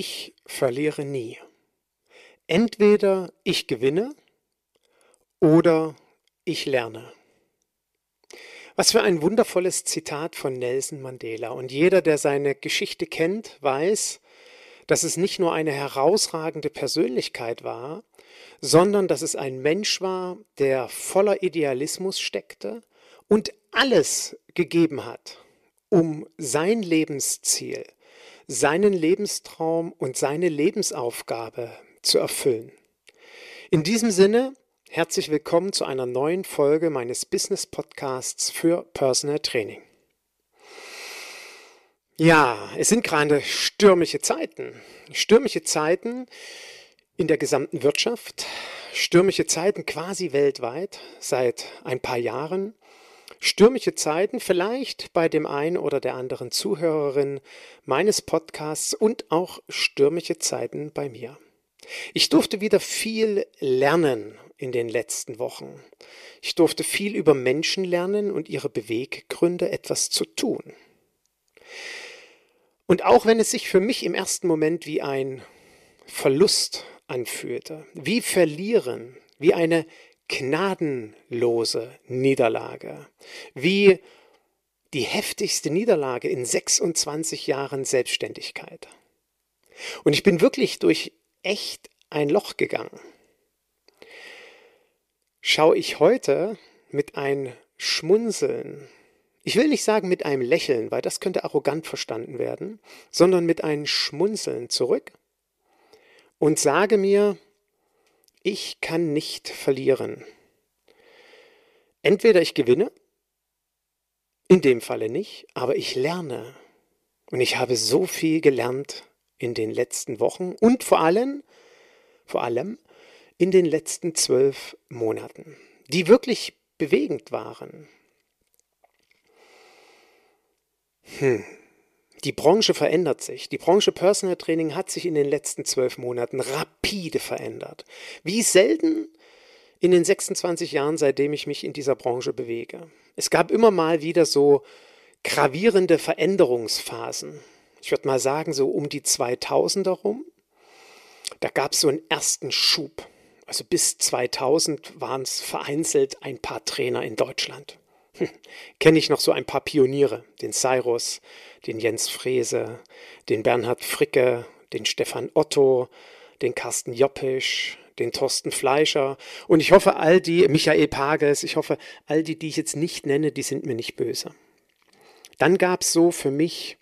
Ich verliere nie. Entweder ich gewinne oder ich lerne. Was für ein wundervolles Zitat von Nelson Mandela. Und jeder, der seine Geschichte kennt, weiß, dass es nicht nur eine herausragende Persönlichkeit war, sondern dass es ein Mensch war, der voller Idealismus steckte und alles gegeben hat, um sein Lebensziel, seinen Lebenstraum und seine Lebensaufgabe zu erfüllen. In diesem Sinne, herzlich willkommen zu einer neuen Folge meines Business Podcasts für Personal Training. Ja, es sind gerade stürmische Zeiten. Stürmische Zeiten in der gesamten Wirtschaft, stürmische Zeiten quasi weltweit seit ein paar Jahren. Stürmische Zeiten vielleicht bei dem einen oder der anderen Zuhörerin meines Podcasts und auch stürmische Zeiten bei mir. Ich durfte wieder viel lernen in den letzten Wochen. Ich durfte viel über Menschen lernen und ihre Beweggründe, etwas zu tun. Und auch wenn es sich für mich im ersten Moment wie ein Verlust anfühlte, wie verlieren, wie eine gnadenlose Niederlage, wie die heftigste Niederlage in 26 Jahren Selbstständigkeit. Und ich bin wirklich durch echt ein Loch gegangen. Schaue ich heute mit ein Schmunzeln, ich will nicht sagen mit einem Lächeln, weil das könnte arrogant verstanden werden, sondern mit einem Schmunzeln zurück und sage mir, ich kann nicht verlieren. Entweder ich gewinne, in dem Falle nicht, aber ich lerne. Und ich habe so viel gelernt in den letzten Wochen und vor allem, vor allem in den letzten zwölf Monaten, die wirklich bewegend waren. Hm. Die Branche verändert sich. Die Branche Personal Training hat sich in den letzten zwölf Monaten rapide verändert. Wie selten in den 26 Jahren, seitdem ich mich in dieser Branche bewege. Es gab immer mal wieder so gravierende Veränderungsphasen. Ich würde mal sagen, so um die 2000er rum. Da gab es so einen ersten Schub. Also bis 2000 waren es vereinzelt ein paar Trainer in Deutschland. Hm. Kenne ich noch so ein paar Pioniere, den Cyrus, den Jens Frese, den Bernhard Fricke, den Stefan Otto, den Carsten Joppisch, den Thorsten Fleischer und ich hoffe, all die, Michael Pages, ich hoffe, all die, die ich jetzt nicht nenne, die sind mir nicht böse. Dann gab es so für mich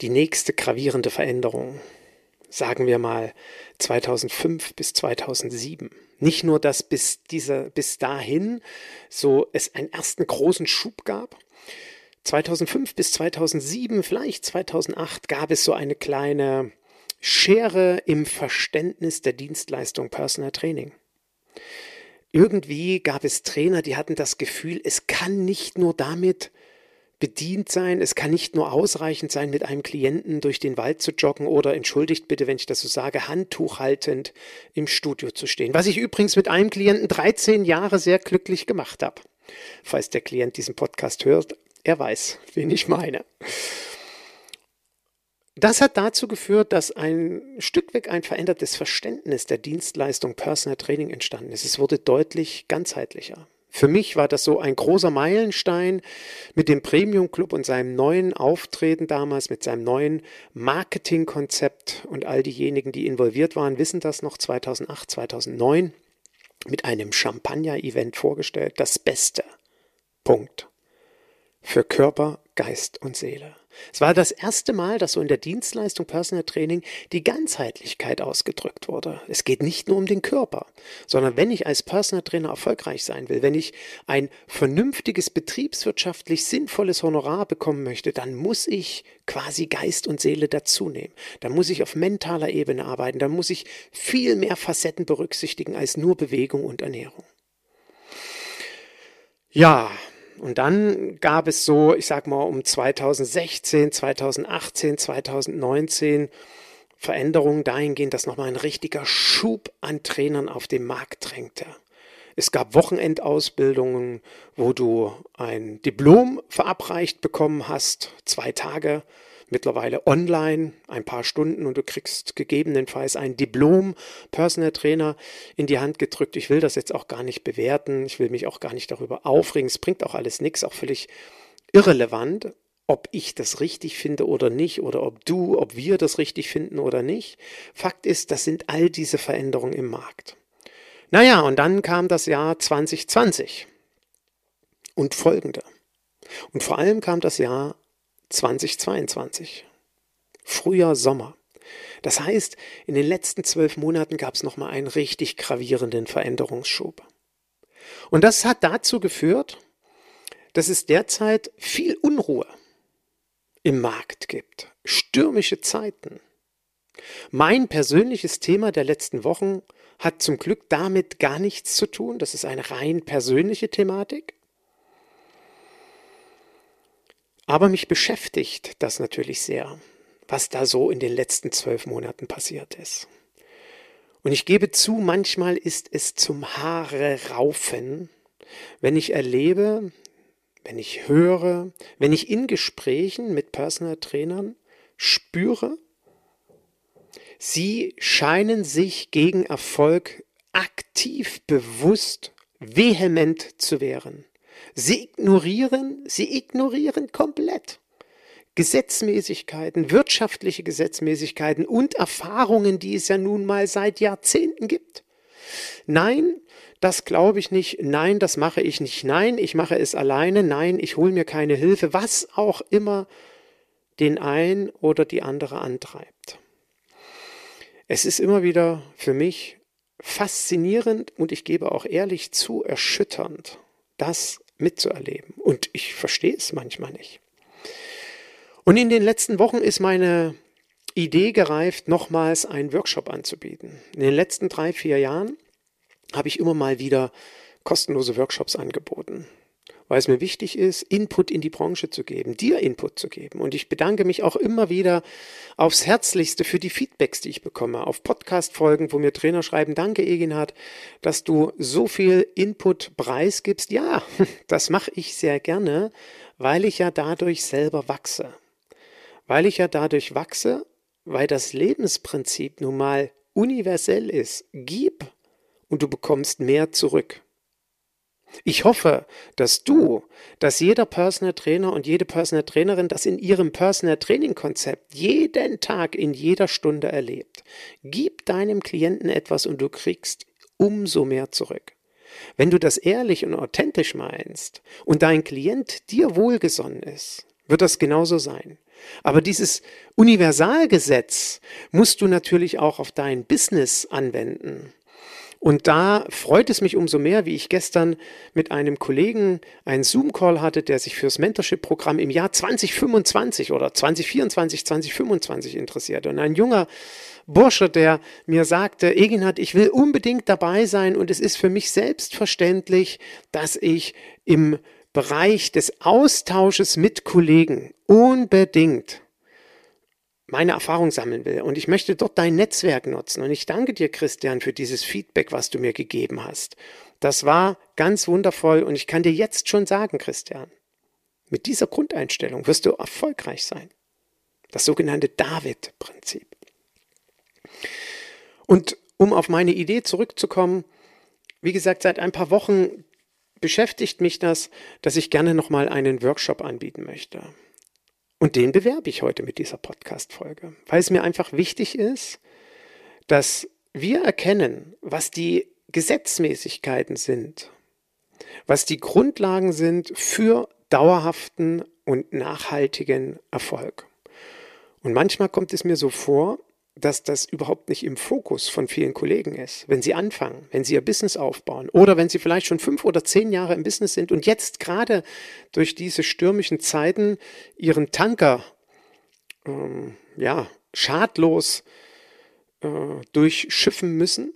die nächste gravierende Veränderung, sagen wir mal 2005 bis 2007. Nicht nur, dass bis, diese, bis dahin so es einen ersten großen Schub gab, 2005 bis 2007, vielleicht 2008 gab es so eine kleine Schere im Verständnis der Dienstleistung Personal Training. Irgendwie gab es Trainer, die hatten das Gefühl, es kann nicht nur damit bedient sein, es kann nicht nur ausreichend sein, mit einem Klienten durch den Wald zu joggen oder, entschuldigt bitte, wenn ich das so sage, Handtuch haltend im Studio zu stehen. Was ich übrigens mit einem Klienten 13 Jahre sehr glücklich gemacht habe. Falls der Klient diesen Podcast hört, er weiß, wen ich meine. Das hat dazu geführt, dass ein Stück weg ein verändertes Verständnis der Dienstleistung Personal Training entstanden ist. Es wurde deutlich ganzheitlicher. Für mich war das so ein großer Meilenstein mit dem Premium Club und seinem neuen Auftreten damals, mit seinem neuen Marketingkonzept und all diejenigen, die involviert waren, wissen das noch 2008, 2009 mit einem Champagner-Event vorgestellt. Das Beste. Punkt. Für Körper, Geist und Seele. Es war das erste Mal, dass so in der Dienstleistung Personal Training die Ganzheitlichkeit ausgedrückt wurde. Es geht nicht nur um den Körper, sondern wenn ich als Personal Trainer erfolgreich sein will, wenn ich ein vernünftiges, betriebswirtschaftlich sinnvolles Honorar bekommen möchte, dann muss ich quasi Geist und Seele dazu nehmen. Dann muss ich auf mentaler Ebene arbeiten, dann muss ich viel mehr Facetten berücksichtigen als nur Bewegung und Ernährung. Ja, und dann gab es so, ich sag mal, um 2016, 2018, 2019 Veränderungen dahingehend, dass nochmal ein richtiger Schub an Trainern auf den Markt drängte. Es gab Wochenendausbildungen, wo du ein Diplom verabreicht bekommen hast, zwei Tage mittlerweile online, ein paar Stunden und du kriegst gegebenenfalls ein Diplom Personal Trainer in die Hand gedrückt. Ich will das jetzt auch gar nicht bewerten, ich will mich auch gar nicht darüber aufregen, es bringt auch alles nichts, auch völlig irrelevant, ob ich das richtig finde oder nicht oder ob du, ob wir das richtig finden oder nicht. Fakt ist, das sind all diese Veränderungen im Markt. Naja, und dann kam das Jahr 2020 und folgende. Und vor allem kam das Jahr 2022. Frühjahr, Sommer. Das heißt, in den letzten zwölf Monaten gab es nochmal einen richtig gravierenden Veränderungsschub. Und das hat dazu geführt, dass es derzeit viel Unruhe im Markt gibt. Stürmische Zeiten. Mein persönliches Thema der letzten Wochen hat zum Glück damit gar nichts zu tun. Das ist eine rein persönliche Thematik. Aber mich beschäftigt das natürlich sehr, was da so in den letzten zwölf Monaten passiert ist. Und ich gebe zu, manchmal ist es zum Haare raufen, wenn ich erlebe, wenn ich höre, wenn ich in Gesprächen mit Personal Trainern spüre, sie scheinen sich gegen Erfolg aktiv, bewusst, vehement zu wehren. Sie ignorieren, sie ignorieren komplett Gesetzmäßigkeiten, wirtschaftliche Gesetzmäßigkeiten und Erfahrungen, die es ja nun mal seit Jahrzehnten gibt. Nein, das glaube ich nicht, nein, das mache ich nicht, nein, ich mache es alleine, nein, ich hole mir keine Hilfe, was auch immer den ein oder die andere antreibt. Es ist immer wieder für mich faszinierend und ich gebe auch ehrlich zu erschütternd, das mitzuerleben. Und ich verstehe es manchmal nicht. Und in den letzten Wochen ist meine Idee gereift, nochmals einen Workshop anzubieten. In den letzten drei, vier Jahren habe ich immer mal wieder kostenlose Workshops angeboten weil es mir wichtig ist, Input in die Branche zu geben, dir Input zu geben. Und ich bedanke mich auch immer wieder aufs Herzlichste für die Feedbacks, die ich bekomme, auf Podcast-Folgen, wo mir Trainer schreiben, danke Eginhard, dass du so viel Input preisgibst. Ja, das mache ich sehr gerne, weil ich ja dadurch selber wachse. Weil ich ja dadurch wachse, weil das Lebensprinzip nun mal universell ist. Gib und du bekommst mehr zurück. Ich hoffe, dass du, dass jeder Personal Trainer und jede Personal Trainerin das in ihrem Personal Training Konzept jeden Tag in jeder Stunde erlebt. Gib deinem Klienten etwas und du kriegst umso mehr zurück. Wenn du das ehrlich und authentisch meinst und dein Klient dir wohlgesonnen ist, wird das genauso sein. Aber dieses Universalgesetz musst du natürlich auch auf dein Business anwenden. Und da freut es mich umso mehr, wie ich gestern mit einem Kollegen einen Zoom-Call hatte, der sich fürs Mentorship-Programm im Jahr 2025 oder 2024, 2025 interessiert. Und ein junger Bursche, der mir sagte, Eginhard, ich will unbedingt dabei sein und es ist für mich selbstverständlich, dass ich im Bereich des Austausches mit Kollegen unbedingt meine Erfahrung sammeln will. Und ich möchte dort dein Netzwerk nutzen. Und ich danke dir, Christian, für dieses Feedback, was du mir gegeben hast. Das war ganz wundervoll. Und ich kann dir jetzt schon sagen, Christian, mit dieser Grundeinstellung wirst du erfolgreich sein. Das sogenannte David-Prinzip. Und um auf meine Idee zurückzukommen, wie gesagt, seit ein paar Wochen beschäftigt mich das, dass ich gerne nochmal einen Workshop anbieten möchte. Und den bewerbe ich heute mit dieser Podcast-Folge, weil es mir einfach wichtig ist, dass wir erkennen, was die Gesetzmäßigkeiten sind, was die Grundlagen sind für dauerhaften und nachhaltigen Erfolg. Und manchmal kommt es mir so vor, dass das überhaupt nicht im Fokus von vielen Kollegen ist, wenn sie anfangen, wenn sie ihr Business aufbauen oder wenn sie vielleicht schon fünf oder zehn Jahre im Business sind und jetzt gerade durch diese stürmischen Zeiten ihren Tanker ähm, ja, schadlos äh, durchschiffen müssen.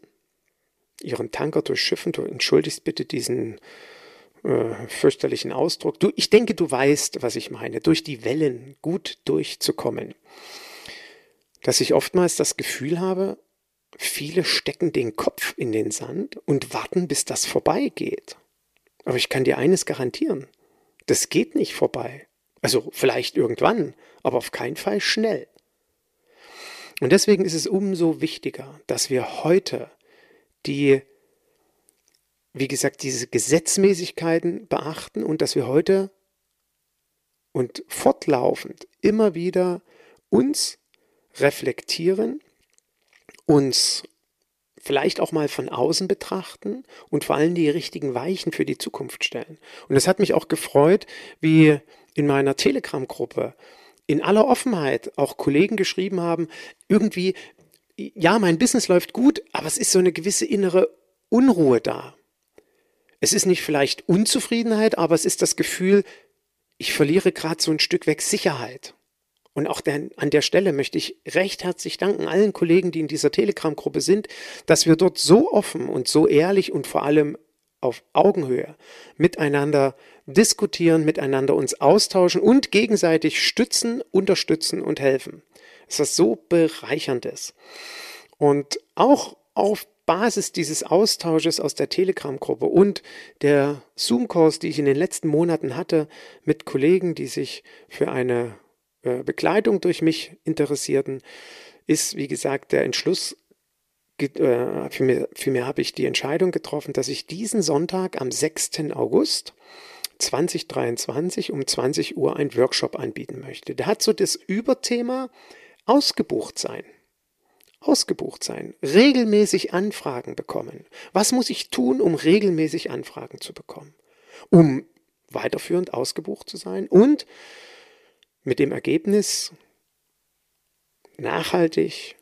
Ihren Tanker durchschiffen, du entschuldigst bitte diesen äh, fürchterlichen Ausdruck. Du, ich denke, du weißt, was ich meine, durch die Wellen gut durchzukommen dass ich oftmals das Gefühl habe, viele stecken den Kopf in den Sand und warten, bis das vorbeigeht. Aber ich kann dir eines garantieren, das geht nicht vorbei. Also vielleicht irgendwann, aber auf keinen Fall schnell. Und deswegen ist es umso wichtiger, dass wir heute die, wie gesagt, diese Gesetzmäßigkeiten beachten und dass wir heute und fortlaufend immer wieder uns reflektieren, uns vielleicht auch mal von außen betrachten und vor allem die richtigen Weichen für die Zukunft stellen. Und es hat mich auch gefreut, wie in meiner Telegram-Gruppe in aller Offenheit auch Kollegen geschrieben haben, irgendwie, ja, mein Business läuft gut, aber es ist so eine gewisse innere Unruhe da. Es ist nicht vielleicht Unzufriedenheit, aber es ist das Gefühl, ich verliere gerade so ein Stück weg Sicherheit. Und auch der, an der Stelle möchte ich recht herzlich danken allen Kollegen, die in dieser Telegram-Gruppe sind, dass wir dort so offen und so ehrlich und vor allem auf Augenhöhe miteinander diskutieren, miteinander uns austauschen und gegenseitig stützen, unterstützen und helfen. Es ist was so bereicherndes. Und auch auf Basis dieses Austausches aus der Telegram-Gruppe und der Zoom-Calls, die ich in den letzten Monaten hatte mit Kollegen, die sich für eine äh, Begleitung durch mich interessierten, ist, wie gesagt, der Entschluss äh, mich habe ich die Entscheidung getroffen, dass ich diesen Sonntag am 6. August 2023 um 20 Uhr einen Workshop anbieten möchte. Der hat so das Überthema ausgebucht sein. Ausgebucht sein, regelmäßig Anfragen bekommen. Was muss ich tun, um regelmäßig Anfragen zu bekommen? Um weiterführend ausgebucht zu sein und mit dem Ergebnis nachhaltig,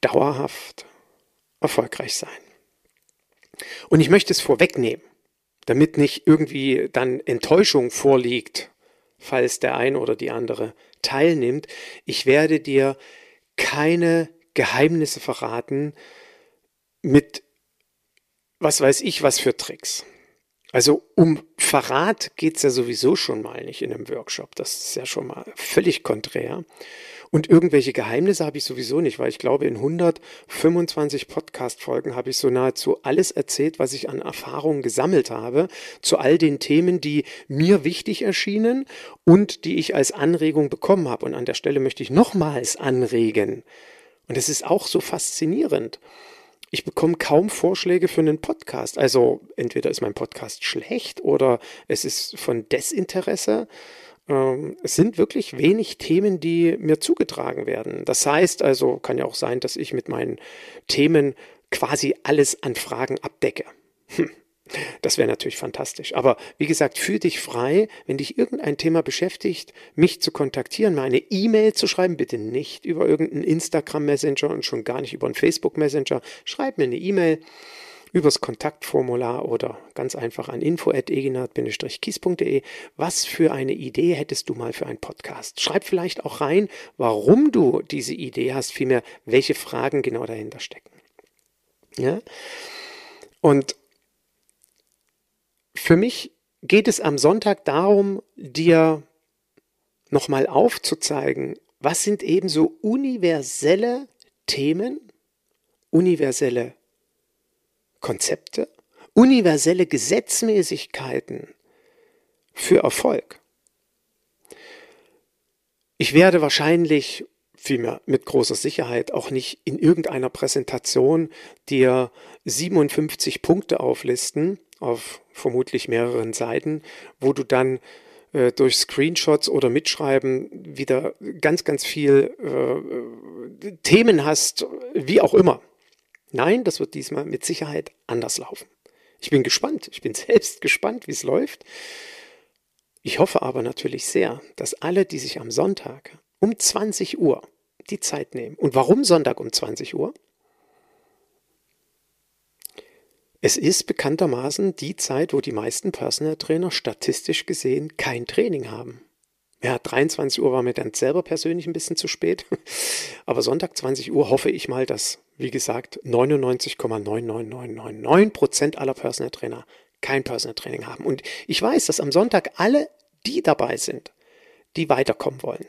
dauerhaft erfolgreich sein. Und ich möchte es vorwegnehmen, damit nicht irgendwie dann Enttäuschung vorliegt, falls der ein oder die andere teilnimmt. Ich werde dir keine Geheimnisse verraten mit was weiß ich was für Tricks. Also um Verrat geht es ja sowieso schon mal nicht in einem Workshop. Das ist ja schon mal völlig konträr. Und irgendwelche Geheimnisse habe ich sowieso nicht, weil ich glaube, in 125 Podcast-Folgen habe ich so nahezu alles erzählt, was ich an Erfahrungen gesammelt habe, zu all den Themen, die mir wichtig erschienen und die ich als Anregung bekommen habe. Und an der Stelle möchte ich nochmals anregen. Und es ist auch so faszinierend. Ich bekomme kaum Vorschläge für einen Podcast. Also entweder ist mein Podcast schlecht oder es ist von Desinteresse. Ähm, es sind wirklich wenig Themen, die mir zugetragen werden. Das heißt also, kann ja auch sein, dass ich mit meinen Themen quasi alles an Fragen abdecke. Hm. Das wäre natürlich fantastisch. Aber wie gesagt, fühl dich frei, wenn dich irgendein Thema beschäftigt, mich zu kontaktieren, mir eine E-Mail zu schreiben, bitte nicht über irgendeinen Instagram Messenger und schon gar nicht über einen Facebook Messenger. Schreib mir eine E-Mail übers Kontaktformular oder ganz einfach an info.eginat-kies.de. Was für eine Idee hättest du mal für einen Podcast? Schreib vielleicht auch rein, warum du diese Idee hast, vielmehr, welche Fragen genau dahinter stecken. Ja? Und für mich geht es am Sonntag darum, dir nochmal aufzuzeigen, was sind eben so universelle Themen, universelle Konzepte, universelle Gesetzmäßigkeiten für Erfolg. Ich werde wahrscheinlich, vielmehr mit großer Sicherheit, auch nicht in irgendeiner Präsentation dir 57 Punkte auflisten, auf vermutlich mehreren Seiten, wo du dann äh, durch Screenshots oder Mitschreiben wieder ganz, ganz viel äh, Themen hast, wie auch immer. Nein, das wird diesmal mit Sicherheit anders laufen. Ich bin gespannt. Ich bin selbst gespannt, wie es läuft. Ich hoffe aber natürlich sehr, dass alle, die sich am Sonntag um 20 Uhr die Zeit nehmen. Und warum Sonntag um 20 Uhr? Es ist bekanntermaßen die Zeit, wo die meisten Personal Trainer statistisch gesehen kein Training haben. Ja, 23 Uhr war mir dann selber persönlich ein bisschen zu spät. Aber Sonntag 20 Uhr hoffe ich mal, dass, wie gesagt, 99,99999 Prozent aller Personal Trainer kein Personal Training haben. Und ich weiß, dass am Sonntag alle die dabei sind, die weiterkommen wollen.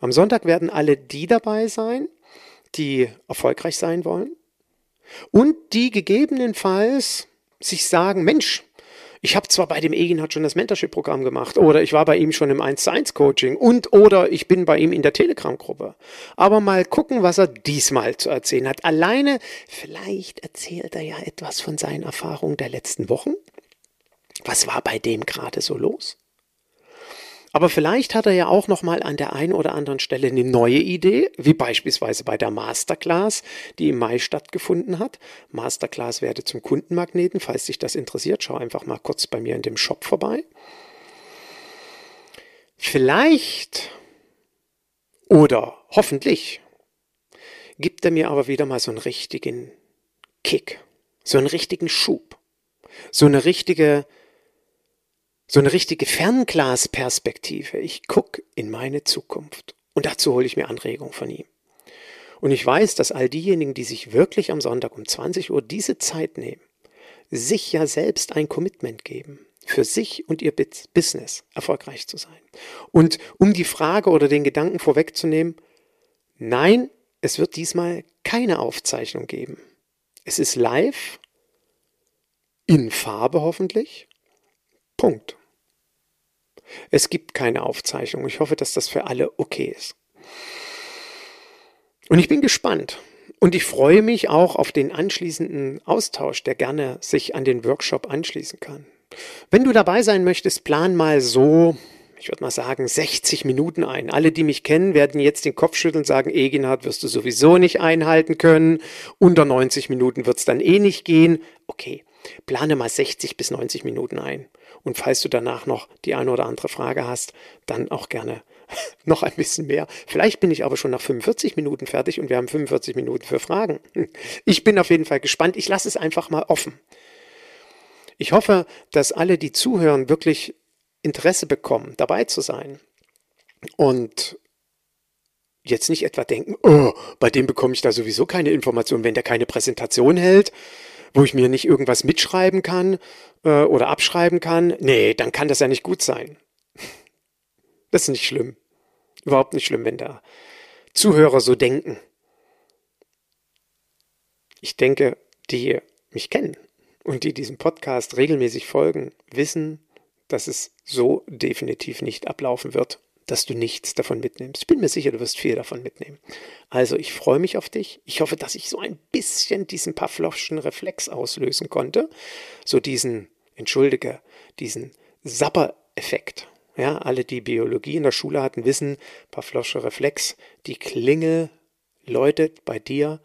Am Sonntag werden alle die dabei sein, die erfolgreich sein wollen und die gegebenenfalls sich sagen, Mensch, Ich habe zwar bei dem Egin schon das Mentorship-Programm gemacht oder ich war bei ihm schon im 1 zu 1 Coaching und oder ich bin bei ihm in der Telegram-Gruppe. Aber mal gucken, was er diesmal zu erzählen hat. Alleine, vielleicht erzählt er ja etwas von seinen Erfahrungen der letzten Wochen. Was war bei dem gerade so los? Aber vielleicht hat er ja auch noch mal an der einen oder anderen Stelle eine neue Idee, wie beispielsweise bei der Masterclass, die im Mai stattgefunden hat. Masterclass werde zum Kundenmagneten. Falls dich das interessiert, schau einfach mal kurz bei mir in dem Shop vorbei. Vielleicht oder hoffentlich gibt er mir aber wieder mal so einen richtigen Kick, so einen richtigen Schub, so eine richtige so eine richtige Fernglasperspektive. Ich gucke in meine Zukunft. Und dazu hole ich mir Anregung von ihm. Und ich weiß, dass all diejenigen, die sich wirklich am Sonntag um 20 Uhr diese Zeit nehmen, sich ja selbst ein Commitment geben, für sich und ihr Business erfolgreich zu sein. Und um die Frage oder den Gedanken vorwegzunehmen, nein, es wird diesmal keine Aufzeichnung geben. Es ist live, in Farbe hoffentlich. Punkt. Es gibt keine Aufzeichnung. Ich hoffe, dass das für alle okay ist. Und ich bin gespannt. Und ich freue mich auch auf den anschließenden Austausch, der gerne sich an den Workshop anschließen kann. Wenn du dabei sein möchtest, plan mal so, ich würde mal sagen, 60 Minuten ein. Alle, die mich kennen, werden jetzt den Kopf schütteln und sagen, Eginhard wirst du sowieso nicht einhalten können. Unter 90 Minuten wird es dann eh nicht gehen. Okay, plane mal 60 bis 90 Minuten ein. Und falls du danach noch die eine oder andere Frage hast, dann auch gerne noch ein bisschen mehr. Vielleicht bin ich aber schon nach 45 Minuten fertig und wir haben 45 Minuten für Fragen. Ich bin auf jeden Fall gespannt. Ich lasse es einfach mal offen. Ich hoffe, dass alle, die zuhören, wirklich Interesse bekommen, dabei zu sein. Und jetzt nicht etwa denken, oh, bei dem bekomme ich da sowieso keine Information, wenn der keine Präsentation hält wo ich mir nicht irgendwas mitschreiben kann äh, oder abschreiben kann, nee, dann kann das ja nicht gut sein. Das ist nicht schlimm. Überhaupt nicht schlimm, wenn da Zuhörer so denken. Ich denke, die mich kennen und die diesem Podcast regelmäßig folgen, wissen, dass es so definitiv nicht ablaufen wird dass du nichts davon mitnimmst. Ich bin mir sicher, du wirst viel davon mitnehmen. Also ich freue mich auf dich. Ich hoffe, dass ich so ein bisschen diesen Pavlovschen Reflex auslösen konnte. So diesen, entschuldige, diesen Sapper-Effekt. Ja, alle, die Biologie in der Schule hatten, wissen, Pavlovscher Reflex, die Klingel läutet bei dir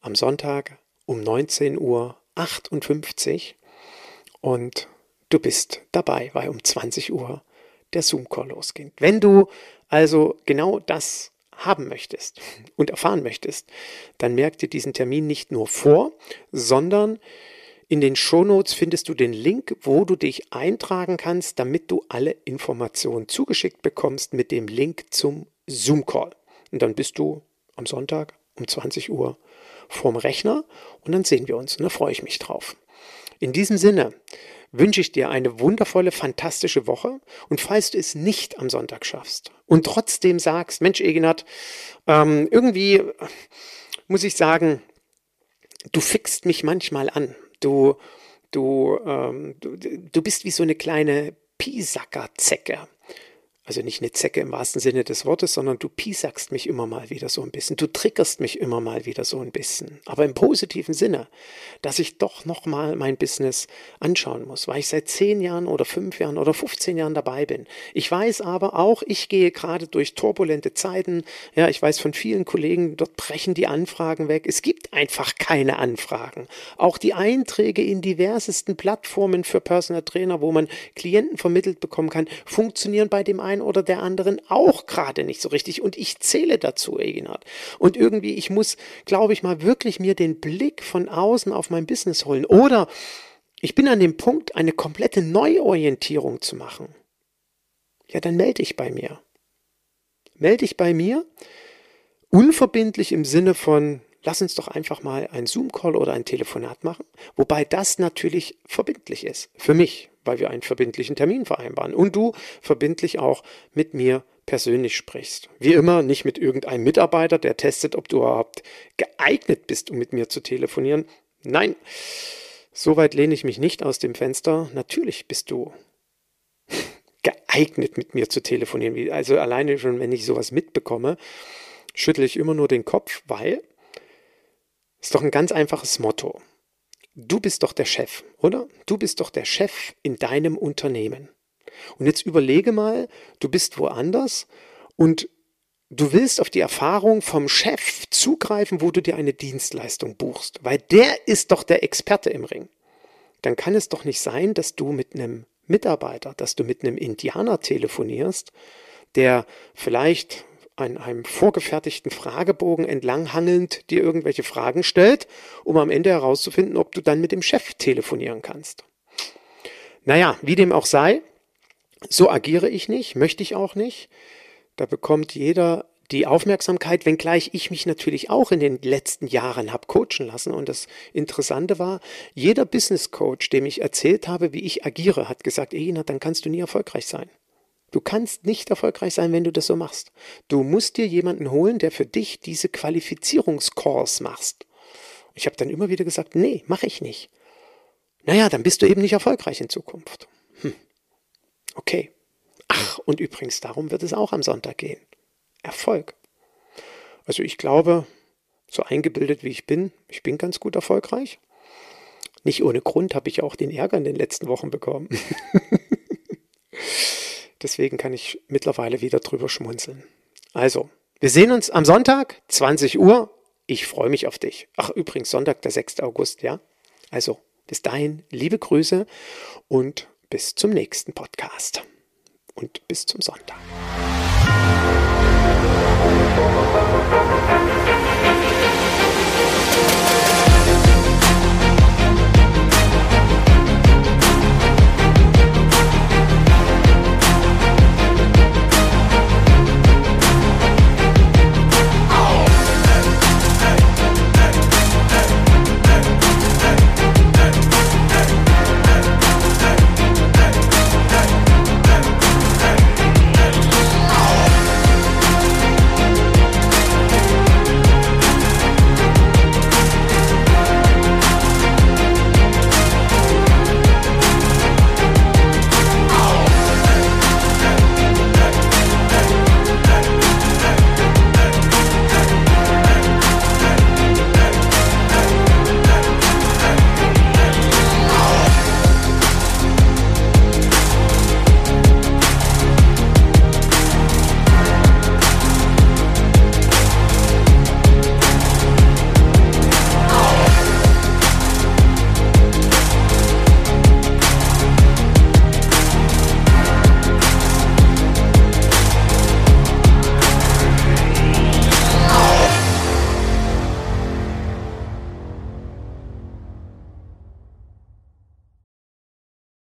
am Sonntag um 19 Uhr 58 und du bist dabei, weil um 20 Uhr der Zoom-Call losgeht. Wenn du also genau das haben möchtest und erfahren möchtest, dann merk dir diesen Termin nicht nur vor, sondern in den Shownotes findest du den Link, wo du dich eintragen kannst, damit du alle Informationen zugeschickt bekommst mit dem Link zum Zoom-Call. Und dann bist du am Sonntag um 20 Uhr vorm Rechner und dann sehen wir uns und da freue ich mich drauf. In diesem Sinne, wünsche ich dir eine wundervolle, fantastische Woche. Und falls du es nicht am Sonntag schaffst und trotzdem sagst, Mensch, Eginat, ähm, irgendwie muss ich sagen, du fixt mich manchmal an. Du, du, ähm, du, du bist wie so eine kleine Pisacker-Zecke also nicht eine Zecke im wahrsten Sinne des Wortes, sondern du piesagst mich immer mal wieder so ein bisschen, du triggerst mich immer mal wieder so ein bisschen, aber im positiven Sinne, dass ich doch noch mal mein Business anschauen muss, weil ich seit zehn Jahren oder fünf Jahren oder 15 Jahren dabei bin. Ich weiß aber auch, ich gehe gerade durch turbulente Zeiten, ja, ich weiß von vielen Kollegen, dort brechen die Anfragen weg, es gibt einfach keine Anfragen. Auch die Einträge in diversesten Plattformen für Personal Trainer, wo man Klienten vermittelt bekommen kann, funktionieren bei dem einen einen oder der anderen auch gerade nicht so richtig. Und ich zähle dazu, Eginhard. Und irgendwie, ich muss, glaube ich mal, wirklich mir den Blick von außen auf mein Business holen. Oder ich bin an dem Punkt, eine komplette Neuorientierung zu machen. Ja, dann melde dich bei mir. Melde dich bei mir. Unverbindlich im Sinne von, lass uns doch einfach mal einen Zoom-Call oder ein Telefonat machen. Wobei das natürlich verbindlich ist. Für mich, weil wir einen verbindlichen Termin vereinbaren. Und du verbindlich auch mit mir persönlich sprichst. Wie immer, nicht mit irgendeinem Mitarbeiter, der testet, ob du überhaupt geeignet bist, um mit mir zu telefonieren. Nein, Soweit lehne ich mich nicht aus dem Fenster. Natürlich bist du geeignet, mit mir zu telefonieren. Also alleine schon, wenn ich sowas mitbekomme, schüttle ich immer nur den Kopf, weil es ist doch ein ganz einfaches Motto. Du bist doch der Chef, oder? Du bist doch der Chef in deinem Unternehmen. Und jetzt überlege mal, du bist woanders und du willst auf die Erfahrung vom Chef zugreifen, wo du dir eine Dienstleistung buchst, weil der ist doch der Experte im Ring. Dann kann es doch nicht sein, dass du mit einem Mitarbeiter, dass du mit einem Indianer telefonierst, der vielleicht an einem vorgefertigten Fragebogen entlanghangelnd dir irgendwelche Fragen stellt, um am Ende herauszufinden, ob du dann mit dem Chef telefonieren kannst. Naja, wie dem auch sei, so agiere ich nicht, möchte ich auch nicht. Da bekommt jeder die Aufmerksamkeit, wenngleich ich mich natürlich auch in den letzten Jahren habe coachen lassen. Und das Interessante war, jeder Business Coach, dem ich erzählt habe, wie ich agiere, hat gesagt, Ina, dann kannst du nie erfolgreich sein. Du kannst nicht erfolgreich sein, wenn du das so machst. Du musst dir jemanden holen, der für dich diese Qualifizierungskurs machst. Ich habe dann immer wieder gesagt, nee, mache ich nicht. Naja, dann bist du eben nicht erfolgreich in Zukunft. Hm. Okay. Ach, und übrigens, darum wird es auch am Sonntag gehen. Erfolg. Also ich glaube, so eingebildet wie ich bin, ich bin ganz gut erfolgreich. Nicht ohne Grund habe ich auch den Ärger in den letzten Wochen bekommen. Deswegen kann ich mittlerweile wieder drüber schmunzeln. Also, wir sehen uns am Sonntag, 20 Uhr. Ich freue mich auf dich. Ach, übrigens, Sonntag, der 6. August, ja? Also, bis dahin, liebe Grüße und bis zum nächsten Podcast. Und bis zum Sonntag.